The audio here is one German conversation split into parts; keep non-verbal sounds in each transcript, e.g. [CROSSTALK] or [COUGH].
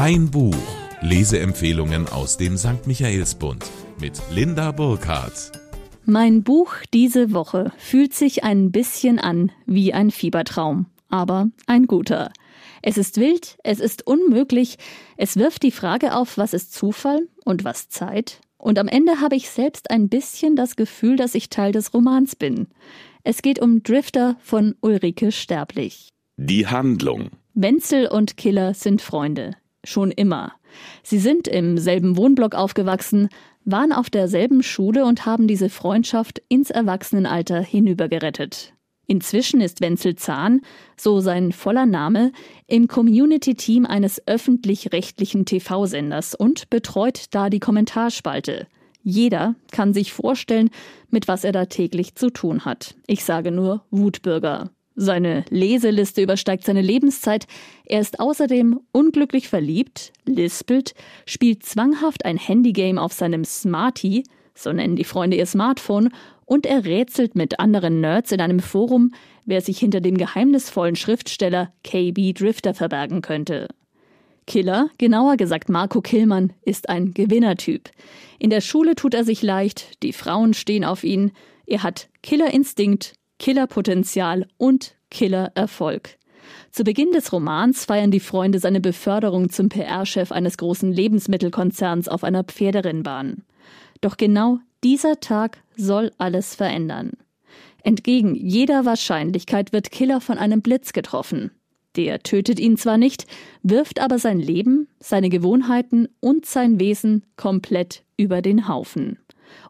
Ein Buch. Leseempfehlungen aus dem St. Michaelsbund mit Linda Burkhardt. Mein Buch diese Woche fühlt sich ein bisschen an wie ein Fiebertraum, aber ein guter. Es ist wild, es ist unmöglich, es wirft die Frage auf, was ist Zufall und was Zeit, und am Ende habe ich selbst ein bisschen das Gefühl, dass ich Teil des Romans bin. Es geht um Drifter von Ulrike Sterblich. Die Handlung. Wenzel und Killer sind Freunde. Schon immer. Sie sind im selben Wohnblock aufgewachsen, waren auf derselben Schule und haben diese Freundschaft ins Erwachsenenalter hinübergerettet. Inzwischen ist Wenzel Zahn, so sein voller Name, im Community-Team eines öffentlich-rechtlichen TV-Senders und betreut da die Kommentarspalte. Jeder kann sich vorstellen, mit was er da täglich zu tun hat. Ich sage nur Wutbürger. Seine Leseliste übersteigt seine Lebenszeit. Er ist außerdem unglücklich verliebt, lispelt, spielt zwanghaft ein Handygame auf seinem Smartie, so nennen die Freunde ihr Smartphone, und er rätselt mit anderen Nerds in einem Forum, wer sich hinter dem geheimnisvollen Schriftsteller KB Drifter verbergen könnte. Killer, genauer gesagt Marco Killmann, ist ein Gewinnertyp. In der Schule tut er sich leicht, die Frauen stehen auf ihn, er hat Killerinstinkt, Killerpotenzial und Killererfolg. Zu Beginn des Romans feiern die Freunde seine Beförderung zum PR-Chef eines großen Lebensmittelkonzerns auf einer Pferderennbahn. Doch genau dieser Tag soll alles verändern. Entgegen jeder Wahrscheinlichkeit wird Killer von einem Blitz getroffen. Der tötet ihn zwar nicht, wirft aber sein Leben, seine Gewohnheiten und sein Wesen komplett über den Haufen.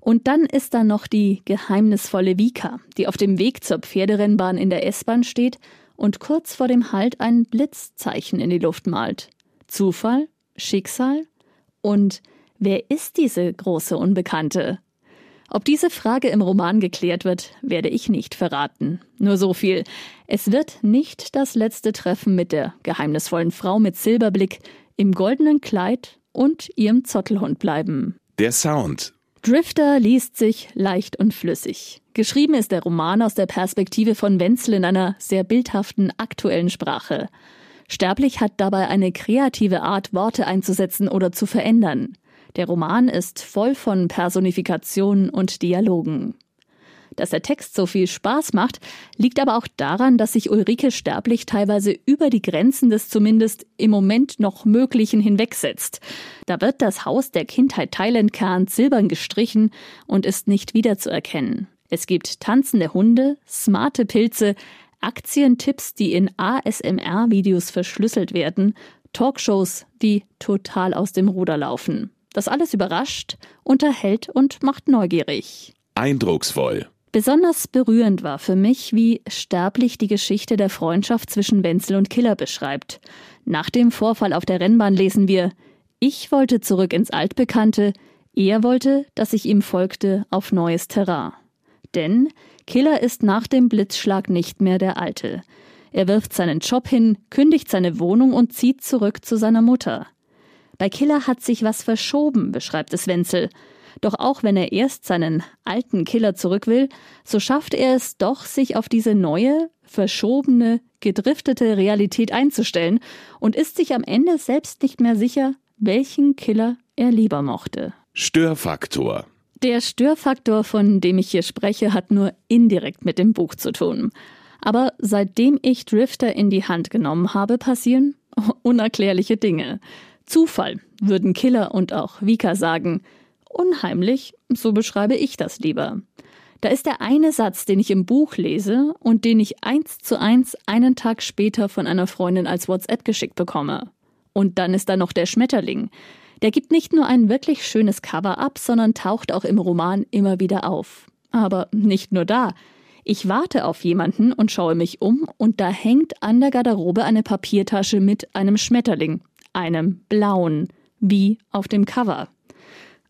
Und dann ist da noch die geheimnisvolle Vika, die auf dem Weg zur Pferderennbahn in der S-Bahn steht und kurz vor dem Halt ein Blitzzeichen in die Luft malt. Zufall? Schicksal? Und wer ist diese große Unbekannte? Ob diese Frage im Roman geklärt wird, werde ich nicht verraten. Nur so viel. Es wird nicht das letzte Treffen mit der geheimnisvollen Frau mit Silberblick im goldenen Kleid und ihrem Zottelhund bleiben. Der Sound. Drifter liest sich leicht und flüssig. Geschrieben ist der Roman aus der Perspektive von Wenzel in einer sehr bildhaften, aktuellen Sprache. Sterblich hat dabei eine kreative Art, Worte einzusetzen oder zu verändern. Der Roman ist voll von Personifikationen und Dialogen. Dass der Text so viel Spaß macht, liegt aber auch daran, dass sich Ulrike Sterblich teilweise über die Grenzen des zumindest im Moment noch Möglichen hinwegsetzt. Da wird das Haus der Kindheit Thailand-Kern silbern gestrichen und ist nicht wiederzuerkennen. Es gibt tanzende Hunde, smarte Pilze, Aktientipps, die in ASMR-Videos verschlüsselt werden, Talkshows, die total aus dem Ruder laufen. Das alles überrascht, unterhält und macht neugierig. Eindrucksvoll. Besonders berührend war für mich, wie sterblich die Geschichte der Freundschaft zwischen Wenzel und Killer beschreibt. Nach dem Vorfall auf der Rennbahn lesen wir, ich wollte zurück ins Altbekannte, er wollte, dass ich ihm folgte auf neues Terrain. Denn Killer ist nach dem Blitzschlag nicht mehr der Alte. Er wirft seinen Job hin, kündigt seine Wohnung und zieht zurück zu seiner Mutter. Bei Killer hat sich was verschoben, beschreibt es Wenzel. Doch auch wenn er erst seinen alten Killer zurück will, so schafft er es doch, sich auf diese neue, verschobene, gedriftete Realität einzustellen und ist sich am Ende selbst nicht mehr sicher, welchen Killer er lieber mochte. Störfaktor. Der Störfaktor, von dem ich hier spreche, hat nur indirekt mit dem Buch zu tun. Aber seitdem ich Drifter in die Hand genommen habe, passieren [LAUGHS] unerklärliche Dinge. Zufall, würden Killer und auch Vika sagen. Unheimlich, so beschreibe ich das lieber. Da ist der eine Satz, den ich im Buch lese und den ich eins zu eins einen Tag später von einer Freundin als WhatsApp geschickt bekomme. Und dann ist da noch der Schmetterling. Der gibt nicht nur ein wirklich schönes Cover ab, sondern taucht auch im Roman immer wieder auf. Aber nicht nur da. Ich warte auf jemanden und schaue mich um und da hängt an der Garderobe eine Papiertasche mit einem Schmetterling einem blauen, wie auf dem Cover.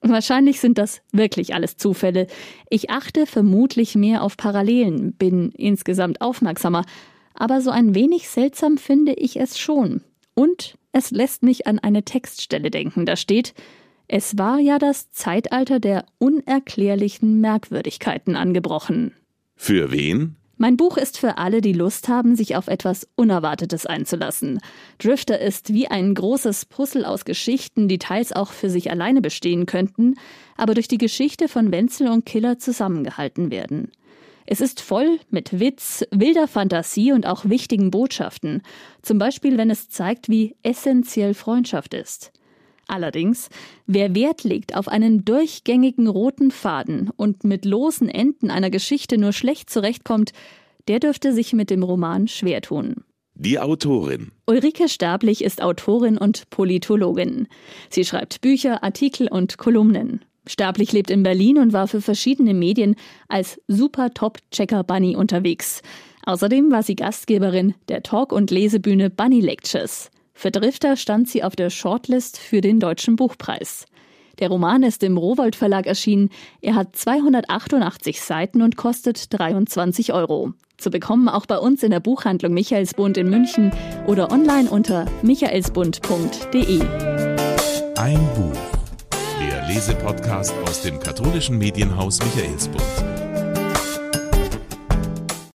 Wahrscheinlich sind das wirklich alles Zufälle. Ich achte vermutlich mehr auf Parallelen, bin insgesamt aufmerksamer, aber so ein wenig seltsam finde ich es schon. Und es lässt mich an eine Textstelle denken. Da steht, es war ja das Zeitalter der unerklärlichen Merkwürdigkeiten angebrochen. Für wen? Mein Buch ist für alle, die Lust haben, sich auf etwas Unerwartetes einzulassen. Drifter ist wie ein großes Puzzle aus Geschichten, die teils auch für sich alleine bestehen könnten, aber durch die Geschichte von Wenzel und Killer zusammengehalten werden. Es ist voll mit Witz, wilder Fantasie und auch wichtigen Botschaften, zum Beispiel wenn es zeigt, wie essentiell Freundschaft ist. Allerdings, wer Wert legt auf einen durchgängigen roten Faden und mit losen Enden einer Geschichte nur schlecht zurechtkommt, der dürfte sich mit dem Roman schwer tun. Die Autorin. Ulrike Stablich ist Autorin und Politologin. Sie schreibt Bücher, Artikel und Kolumnen. Stablich lebt in Berlin und war für verschiedene Medien als super Top-Checker Bunny unterwegs. Außerdem war sie Gastgeberin der Talk- und Lesebühne Bunny Lectures. Für Drifter stand sie auf der Shortlist für den Deutschen Buchpreis. Der Roman ist im Rowold Verlag erschienen. Er hat 288 Seiten und kostet 23 Euro. Zu bekommen auch bei uns in der Buchhandlung Michaelsbund in München oder online unter michaelsbund.de. Ein Buch. Der Lesepodcast aus dem katholischen Medienhaus Michaelsbund.